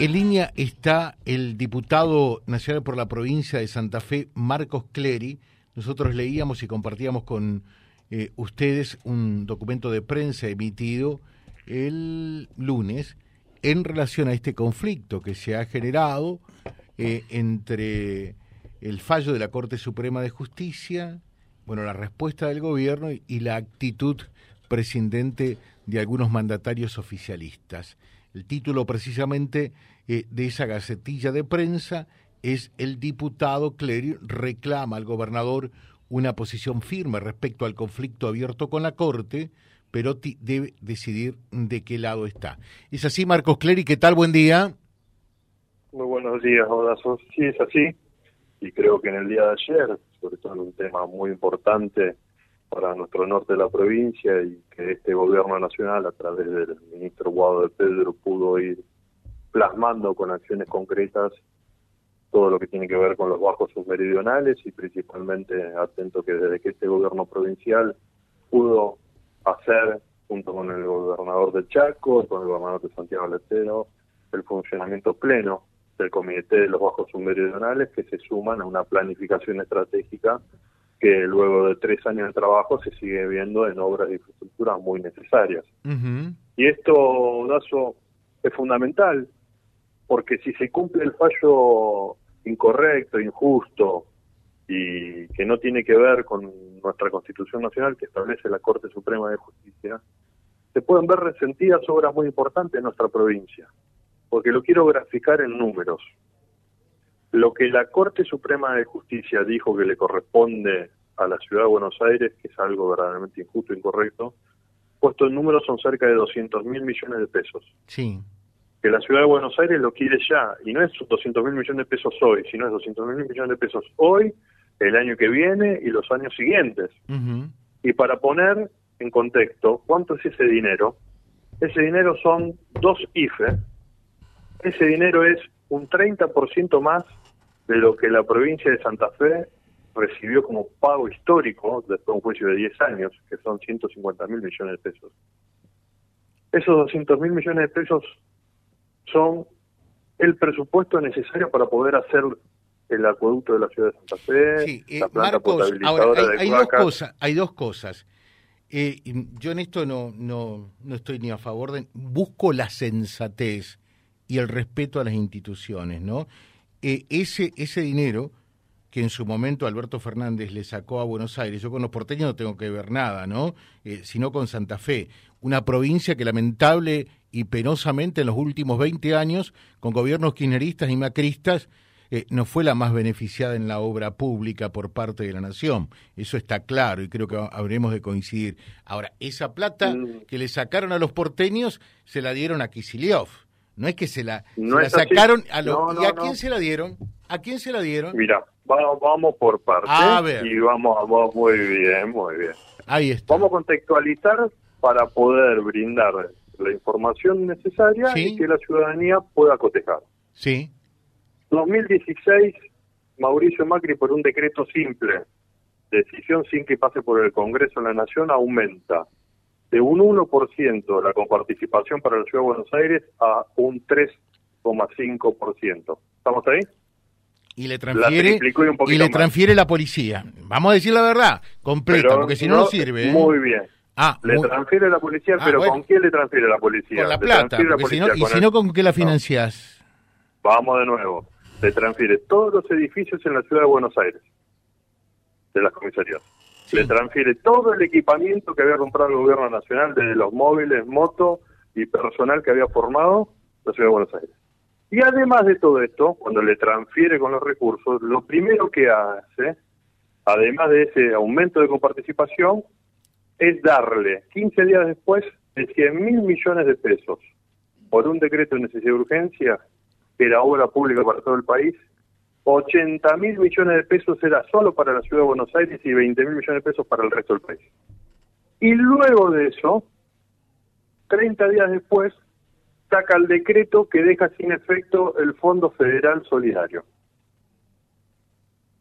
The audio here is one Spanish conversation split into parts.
En línea está el diputado nacional por la provincia de Santa Fe, Marcos Clery. Nosotros leíamos y compartíamos con eh, ustedes un documento de prensa emitido el lunes en relación a este conflicto que se ha generado eh, entre el fallo de la Corte Suprema de Justicia, bueno, la respuesta del gobierno y la actitud prescindente de algunos mandatarios oficialistas. El título precisamente eh, de esa gacetilla de prensa es El diputado Clery reclama al gobernador una posición firme respecto al conflicto abierto con la Corte, pero debe decidir de qué lado está. ¿Es así, Marcos Clery? ¿Qué tal? Buen día. Muy buenos días, Horacio. Sí, es así. Y creo que en el día de ayer, sobre todo en un tema muy importante para nuestro norte de la provincia y que este gobierno nacional a través del ministro Guado de Pedro pudo ir plasmando con acciones concretas todo lo que tiene que ver con los bajos submeridionales y principalmente atento que desde que este gobierno provincial pudo hacer junto con el gobernador de Chaco, con el gobernador de Santiago Letero, el funcionamiento pleno del Comité de los Bajos Submeridionales que se suman a una planificación estratégica que luego de tres años de trabajo se sigue viendo en obras de infraestructura muy necesarias. Y esto, Dazo, es fundamental, porque si se cumple el fallo incorrecto, injusto, y que no tiene que ver con nuestra Constitución Nacional que establece la Corte Suprema de Justicia, se pueden ver resentidas obras muy importantes en nuestra provincia, porque lo quiero graficar en números. Lo que la Corte Suprema de Justicia dijo que le corresponde a la Ciudad de Buenos Aires, que es algo verdaderamente injusto e incorrecto, puesto en números son cerca de 200 mil millones de pesos. Sí. Que la Ciudad de Buenos Aires lo quiere ya, y no es 200 mil millones de pesos hoy, sino es 200 mil millones de pesos hoy, el año que viene y los años siguientes. Y para poner en contexto, ¿cuánto es ese dinero? Ese dinero son dos IFE. Ese dinero es un 30% más de lo que la provincia de Santa Fe recibió como pago histórico después de un juicio de 10 años, que son 150 mil millones de pesos. Esos 200 mil millones de pesos son el presupuesto necesario para poder hacer el acueducto de la ciudad de Santa Fe, sí, eh, Marcos, ahora hay, dos cosas, hay dos cosas. Eh, yo en esto no, no, no estoy ni a favor de, busco la sensatez y el respeto a las instituciones, ¿no? Eh, ese, ese dinero que en su momento Alberto Fernández le sacó a Buenos Aires, yo con los porteños no tengo que ver nada, ¿no? Eh, sino con Santa Fe, una provincia que lamentable y penosamente en los últimos 20 años, con gobiernos kirchneristas y macristas, eh, no fue la más beneficiada en la obra pública por parte de la nación. Eso está claro y creo que habremos de coincidir. Ahora, esa plata mm. que le sacaron a los porteños se la dieron a Kisiliov. No es que se la, sacaron a los... ¿Y a quién se la dieron? ¿A quién se la dieron? Mira, vamos por partes. A ver. Y vamos, vamos muy bien, muy bien. Ahí está. Vamos a contextualizar para poder brindar la información necesaria y que la ciudadanía pueda cotejar. Sí. 2016, Mauricio Macri por un decreto simple, decisión sin que pase por el Congreso de la Nación, aumenta de un 1% la comparticipación para la Ciudad de Buenos Aires a un 3,5%. ¿Estamos ahí? Y le transfiere y, le transfiere la policía. Vamos a decir la verdad, completa, porque si no no sirve. ¿eh? Muy bien. Ah, le transfiere la policía, ah, pero ¿con quién le transfiere la policía? Con la plata, si no, y si no, ¿con qué la financias? Vamos de nuevo. Le transfiere todos los edificios en la ciudad de Buenos Aires, de las comisarías le transfiere todo el equipamiento que había comprado el gobierno nacional, desde los móviles, motos y personal que había formado la ciudad de Buenos Aires. Y además de todo esto, cuando le transfiere con los recursos, lo primero que hace, además de ese aumento de coparticipación, es darle 15 días después de 100 mil millones de pesos por un decreto de necesidad de urgencia, que era obra pública para todo el país, 80 mil millones de pesos era solo para la ciudad de Buenos Aires y 20 mil millones de pesos para el resto del país. Y luego de eso, 30 días después, saca el decreto que deja sin efecto el Fondo Federal Solidario.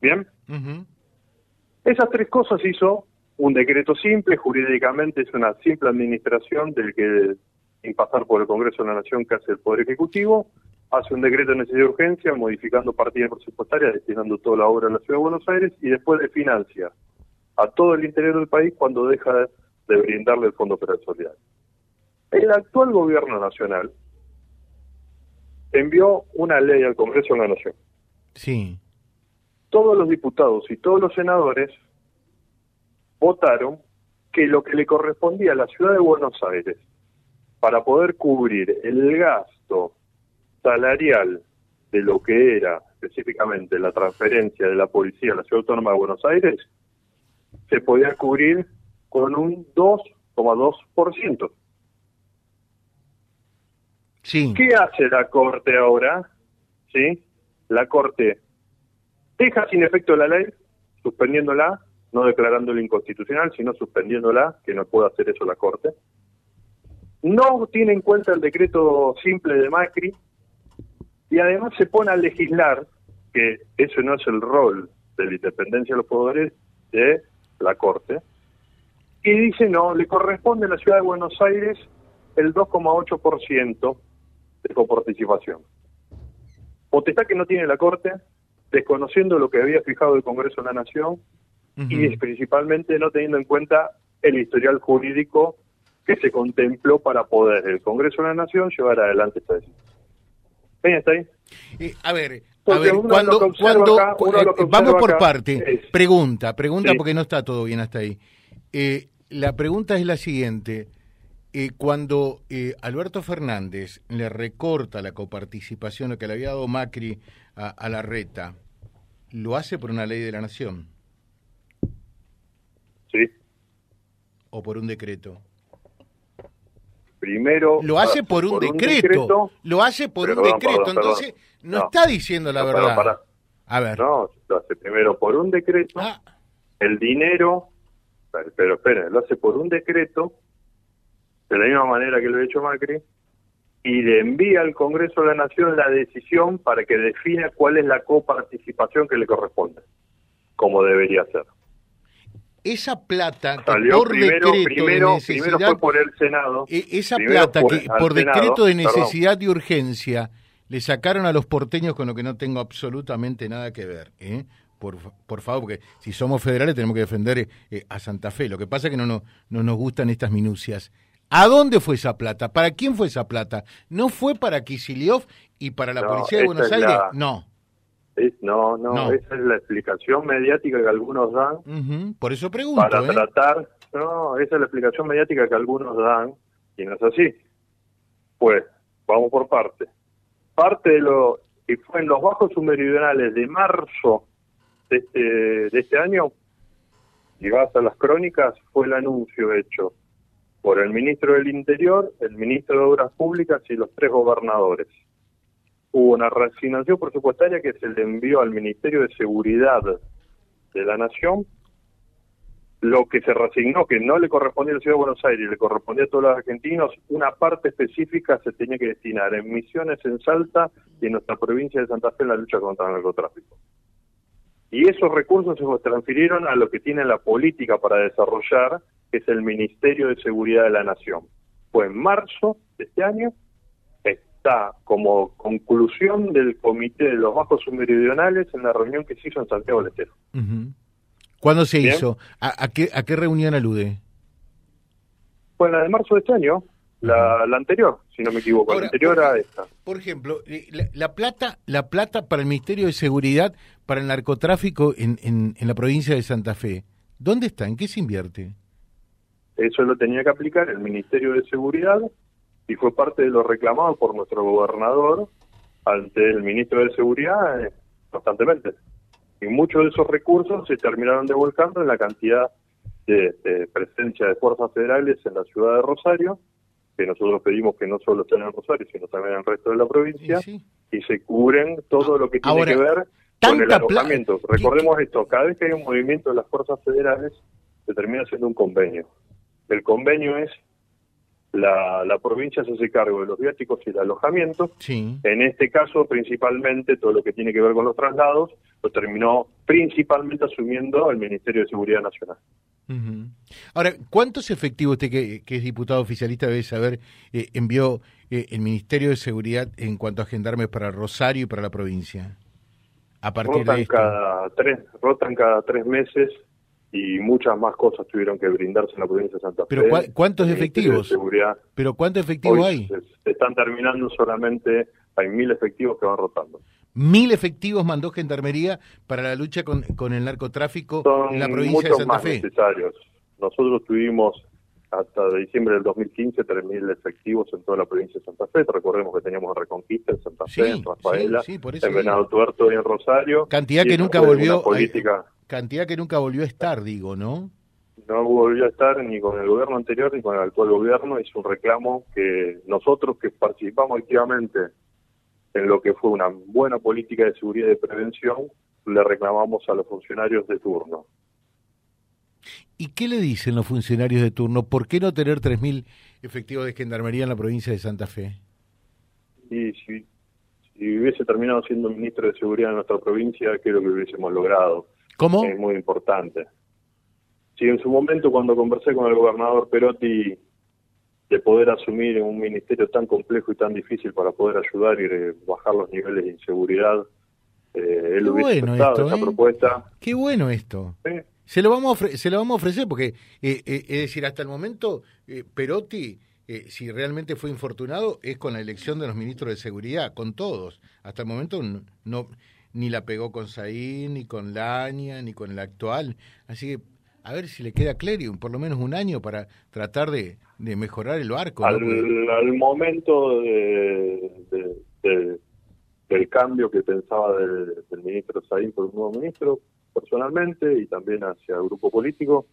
¿Bien? Esas tres cosas hizo un decreto simple, jurídicamente es una simple administración del que, sin pasar por el Congreso de la Nación que hace el Poder Ejecutivo, hace un decreto de necesidad de urgencia, modificando partidas presupuestarias, destinando toda la obra a la Ciudad de Buenos Aires y después de financia a todo el interior del país cuando deja de brindarle el Fondo Federal Solidario. El actual gobierno nacional envió una ley al Congreso de la Nación. Sí. Todos los diputados y todos los senadores votaron que lo que le correspondía a la ciudad de Buenos Aires para poder cubrir el gasto salarial de lo que era específicamente la transferencia de la policía a la ciudad autónoma de Buenos Aires, se podía cubrir con un 2,2%. Sí. ¿Qué hace la Corte ahora? ¿Sí? La Corte deja sin efecto la ley, suspendiéndola, no declarándola inconstitucional, sino suspendiéndola, que no puede hacer eso la Corte. No tiene en cuenta el decreto simple de Macri y además se pone a legislar, que eso no es el rol de la independencia de los poderes de la Corte, y dice no, le corresponde a la ciudad de Buenos Aires el 2,8% de coparticipación. Potestad que no tiene la Corte, desconociendo lo que había fijado el Congreso de la Nación y principalmente no teniendo en cuenta el historial jurídico que se contempló para poder el Congreso de la Nación llevar adelante esta decisión. ¿Ven, está ahí? Eh, a ver, a ver, cuando, cuando eh, vamos por parte, pregunta, pregunta porque no está todo bien hasta ahí. Eh, la pregunta es la siguiente. Eh, cuando Alberto Fernández le recorta la coparticipación que le había dado Macri a, la reta, ¿lo hace por una ley de la nación? Sí. ¿O por un decreto? Primero. Lo hace por un, decreto, Lo hace por un decreto. Entonces, no, está diciendo la verdad. A ver. No, lo hace primero por un decreto. Ah. El dinero. Pero, pero esperen, lo hace por un decreto de la misma manera que lo ha hecho Macri, y le envía al Congreso de la Nación la decisión para que defina cuál es la coparticipación que le corresponde, como debería ser. Esa plata que por decreto primero, de necesidad, fue por el Senado. E, esa plata que por decreto de necesidad y urgencia le sacaron a los porteños con lo que no tengo absolutamente nada que ver. ¿eh? Por, por, favor, porque si somos federales tenemos que defender eh, a Santa Fe. Lo que pasa es que no, no, no nos gustan estas minucias. ¿A dónde fue esa plata? ¿Para quién fue esa plata? ¿No fue para Kisiliov y para la Policía de Buenos Aires? No. No, no, esa es la explicación mediática que algunos dan. Por eso pregunto. Para ¿eh? tratar, no, esa es la explicación mediática que algunos dan y no es así. Pues, vamos por parte. Parte de lo que fue en los bajos submeridionales de marzo de este, de este año, y vas a las crónicas, fue el anuncio hecho por el ministro del Interior, el ministro de Obras Públicas y los tres gobernadores. Hubo una reasignación presupuestaria que se le envió al Ministerio de Seguridad de la Nación, lo que se reasignó, que no le correspondía a la Ciudad de Buenos Aires, le correspondía a todos los argentinos, una parte específica se tenía que destinar en misiones en Salta y en nuestra provincia de Santa Fe en la lucha contra el narcotráfico. Y esos recursos se transfirieron a lo que tiene la política para desarrollar que es el Ministerio de Seguridad de la Nación. Fue en marzo de este año, está como conclusión del Comité de los Bajos Submeridionales en la reunión que se hizo en Santiago del Estero. ¿Cuándo se hizo? ¿A, qué, ¿A qué reunión alude? Fue la de marzo de este año, la, anterior, si no me equivoco, la anterior a esta. Por ejemplo, eh, la, plata, la plata para el Ministerio de Seguridad para el narcotráfico en, en la provincia de Santa Fe, ¿dónde está? ¿En qué se invierte? Eso lo tenía que aplicar el Ministerio de Seguridad y fue parte de lo reclamado por nuestro gobernador ante el ministro de Seguridad eh, constantemente. Y muchos de esos recursos se terminaron devolcando en la cantidad de, presencia de fuerzas federales en la ciudad de Rosario, que nosotros pedimos que no solo estén en Rosario, sino también en el resto de la provincia, y se cubren todo lo que tiene que ver con el alojamiento. Recordemos esto, cada vez que hay un movimiento de las fuerzas federales, se termina haciendo un convenio. El convenio es la, la provincia se hace cargo de los viáticos y el alojamiento. En este caso, principalmente, todo lo que tiene que ver con los traslados lo terminó principalmente asumiendo el Ministerio de Seguridad Nacional. Ahora, ¿cuántos efectivos usted que, es diputado oficialista debe saber eh, envió eh, el Ministerio de Seguridad en cuanto a gendarmes para Rosario y para la provincia? A partir rotan de cada tres, rotan cada tres meses y muchas más cosas tuvieron que brindarse en la provincia de Santa Fe. Pero ¿cuántos efectivos? Pero ¿cuántos efectivos hay? Se, están terminando solamente, hay mil efectivos que van rotando. Mil efectivos mandó Gendarmería para la lucha con, con el narcotráfico en la provincia de Santa más Fe. necesarios. Nosotros tuvimos hasta diciembre del 2015 3.000 efectivos en toda la provincia de Santa Fe. Recordemos que teníamos Reconquista en Santa Fe, en Rafaela, en Venado Tuerto y en Rosario. Cantidad que nunca volvió política. cantidad que nunca volvió a estar, digo, ¿no? No volvió a estar ni con el gobierno anterior ni con el actual gobierno. Es un reclamo que nosotros que participamos activamente en lo que fue una buena política de seguridad y de prevención, le reclamamos a los funcionarios de turno. ¿Y qué le dicen los funcionarios de turno? ¿Por qué no tener 3.000 efectivos de gendarmería en la provincia de Santa Fe? Y si, si, hubiese terminado siendo ministro de Seguridad en nuestra provincia, creo que hubiésemos logrado. ¿Cómo? Es muy importante. Si en su momento, cuando conversé con el gobernador Perotti de poder asumir un ministerio tan complejo y tan difícil para poder ayudar y bajar los niveles de inseguridad. Eh, él hubiese bueno esa ¿eh? propuesta. Qué bueno esto. Se lo vamos a se lo vamos a ofrecer porque eh, es decir, hasta el momento Perotti si realmente fue infortunado es con la elección de los ministros de seguridad, con todos. Hasta el momento no, ni la pegó con Saín, ni con Lania, ni con el actual. Así que a ver si le queda Clerium, por lo menos un año para tratar de, de mejorar el barco. Al, momento de, del cambio que pensaba del, ministro Saín por un nuevo ministro, personalmente, y también hacia el grupo político,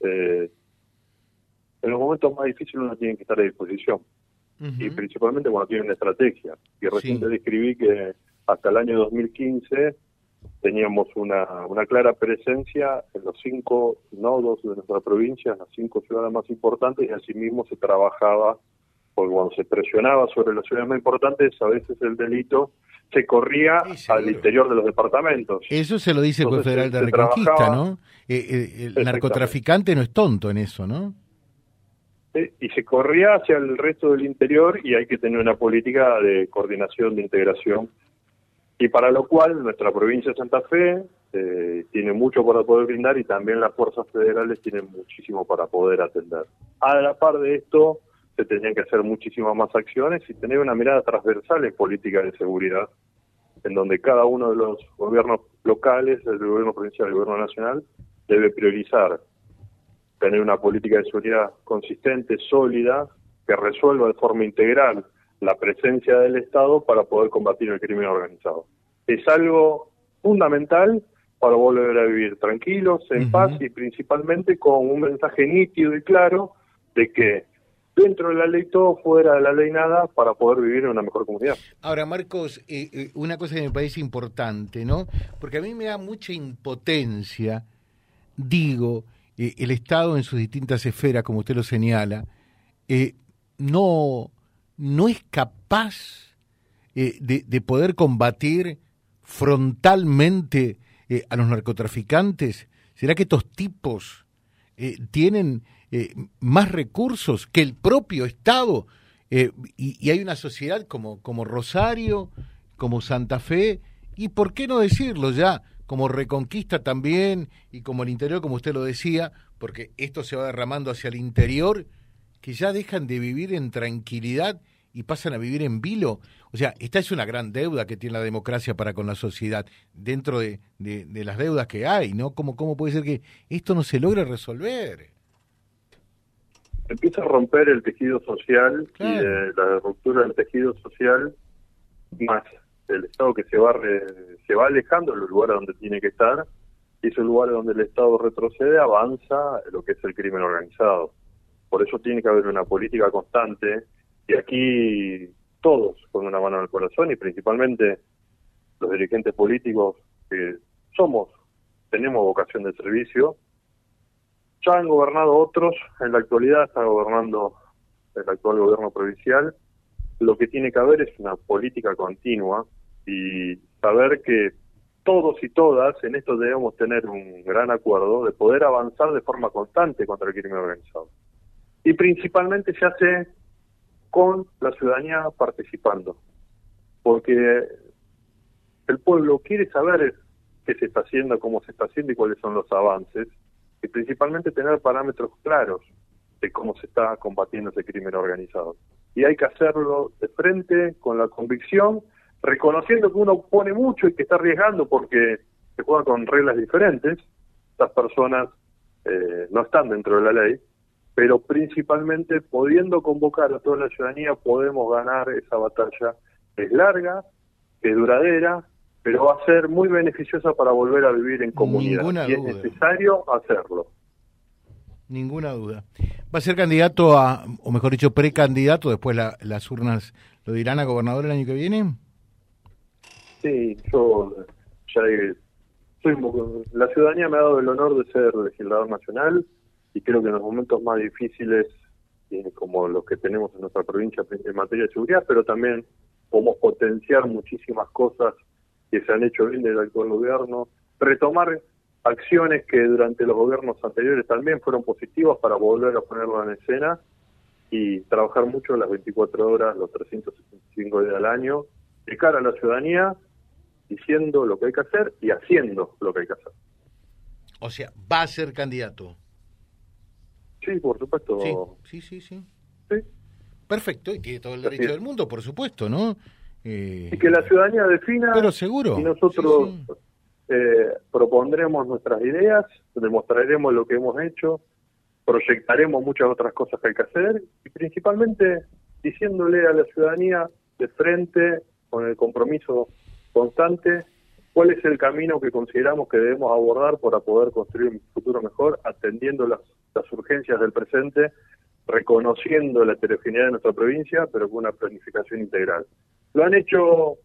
eh, en los momentos más difíciles uno tiene que estar a disposición. Y principalmente cuando tiene una estrategia. Y recién describí que hasta el año 2015 teníamos una, una clara presencia en los cinco nodos de nuestra provincia, en las cinco ciudades más importantes, y asimismo se trabajaba, porque cuando se presionaba sobre las ciudades más importantes, a veces el delito se corría al interior de los departamentos. Eso se lo dice el juez federal de Reconquista, ¿no? Eh, eh, el narcotraficante no es tonto en eso, ¿no? y se corría hacia el resto del interior y hay que tener una política de coordinación, de integración y para lo cual nuestra provincia de Santa Fe eh, tiene mucho para poder brindar y también las fuerzas federales tienen muchísimo para poder atender. A la par de esto, se tenían que hacer muchísimas más acciones y tener una mirada transversal en política de seguridad, en donde cada uno de los gobiernos locales, el gobierno provincial y el gobierno nacional, debe priorizar tener una política de seguridad consistente, sólida, que resuelva de forma integral la presencia del Estado para poder combatir el crimen organizado. Es algo fundamental para volver a vivir tranquilos, en paz y principalmente con un mensaje nítido y claro de que dentro de la ley todo, fuera de la ley nada, para poder vivir en una mejor comunidad. Ahora, Marcos, eh, eh, una cosa que me parece importante, ¿no? Porque a mí me da mucha impotencia, digo, eh, el Estado en sus distintas esferas, como usted lo señala, no no es capaz eh, de, poder combatir frontalmente a los narcotraficantes? ¿Será que estos tipos eh, más recursos que el propio Estado? Y, hay una sociedad como, como Rosario, como Santa Fe, y por qué no decirlo ya, como Reconquista también, y como el interior, como usted lo decía, porque esto se va derramando hacia el interior, que ya dejan de vivir en tranquilidad y pasan a vivir en vilo. O sea, esta es una gran deuda que tiene la democracia para con la sociedad, dentro de, de, las deudas que hay, ¿no? ¿Cómo, ¿Cómo puede ser que esto no se logre resolver? Empieza a romper el tejido social y la ruptura del tejido social, más el Estado que se va, se va alejando de los lugares donde tiene que estar, y esos lugares donde el Estado retrocede, avanza lo que es el crimen organizado. Por eso tiene que haber una política constante y aquí todos con una mano en el corazón y principalmente los dirigentes políticos que somos, tenemos vocación de servicio. Ya han gobernado otros, en la actualidad está gobernando el actual gobierno provincial. Lo que tiene que haber es una política continua y saber que todos y todas en esto debemos tener un gran acuerdo de poder avanzar de forma constante contra el crimen organizado. Y principalmente se hace con la ciudadanía participando, porque el pueblo quiere saber qué se está haciendo, cómo se está haciendo y cuáles son los avances, y principalmente tener parámetros claros de cómo se está combatiendo ese crimen organizado. Y hay que hacerlo de frente, con la convicción reconociendo que uno pone mucho y que está arriesgando porque se juega con reglas diferentes, las personas eh, no están dentro de la ley, pero principalmente pudiendo convocar a toda la ciudadanía podemos ganar esa batalla. Es larga, es duradera, pero va a ser muy beneficiosa para volver a vivir en comunidad. y es necesario hacerlo. Ninguna duda. ¿Va a ser candidato a, o mejor dicho, precandidato, después las urnas lo dirán a gobernador el año que viene? Sí, yo ya soy, la ciudadanía me ha dado el honor de ser legislador nacional y creo que en los momentos más difíciles, como los que tenemos en nuestra provincia en materia de seguridad, pero también podemos potenciar muchísimas cosas que se han hecho bien del actual gobierno, retomar acciones que durante los gobiernos anteriores también fueron positivas para volver a ponerlo en escena y trabajar mucho las 24 horas, los 365 días al año, de cara a la ciudadanía diciendo lo que hay que hacer y haciendo lo que hay que hacer. O sea, va a ser candidato. Sí, por supuesto. Sí, sí, sí. sí. Perfecto, y tiene todo el derecho del mundo, por supuesto, ¿no? Eh, y que la ciudadanía defina. Pero seguro. Y nosotros eh, propondremos nuestras ideas, demostraremos lo que hemos hecho, proyectaremos muchas otras cosas que hay que hacer y principalmente diciéndole a la ciudadanía de frente, con el compromiso constante cuál es el camino que consideramos que debemos abordar para poder construir un futuro mejor, atendiendo las, urgencias del presente, reconociendo la heterogeneidad de nuestra provincia, pero con una planificación integral. Lo han hecho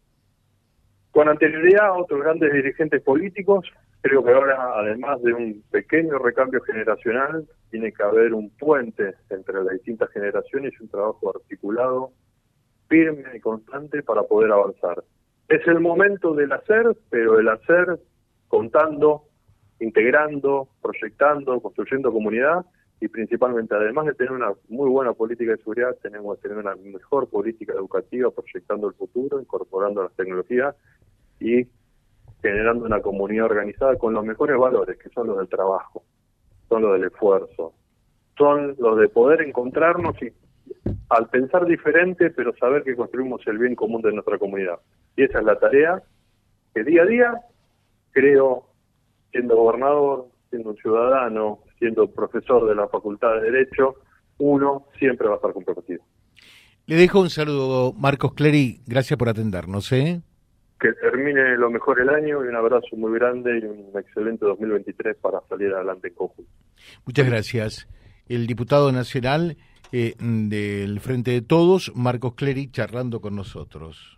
con anterioridad otros grandes dirigentes políticos. Creo que ahora, además de un pequeño recambio generacional, tiene que haber un puente entre las distintas generaciones y un trabajo articulado, firme y constante para poder avanzar. Es el momento del hacer, pero el hacer contando, integrando, proyectando, construyendo comunidad y principalmente, además de tener una muy buena política de seguridad, tenemos que tener una mejor política educativa, proyectando el futuro, incorporando las tecnologías y generando una comunidad organizada con los mejores valores, que son los del trabajo, son los del esfuerzo, son los de poder encontrarnos y al pensar diferente, pero saber que construimos el bien común de nuestra comunidad. Y esa es la tarea que día a día creo, siendo gobernador, siendo un ciudadano, siendo profesor de la Facultad de Derecho, uno siempre va a estar comprometido. Le dejo un saludo, Marcos Clery. Gracias por atendernos. ¿eh? Que termine lo mejor el año y un abrazo muy grande y un excelente 2023 para salir adelante en conjunto. Muchas gracias. El diputado nacional eh, del Frente de Todos, Marcos Clery, charlando con nosotros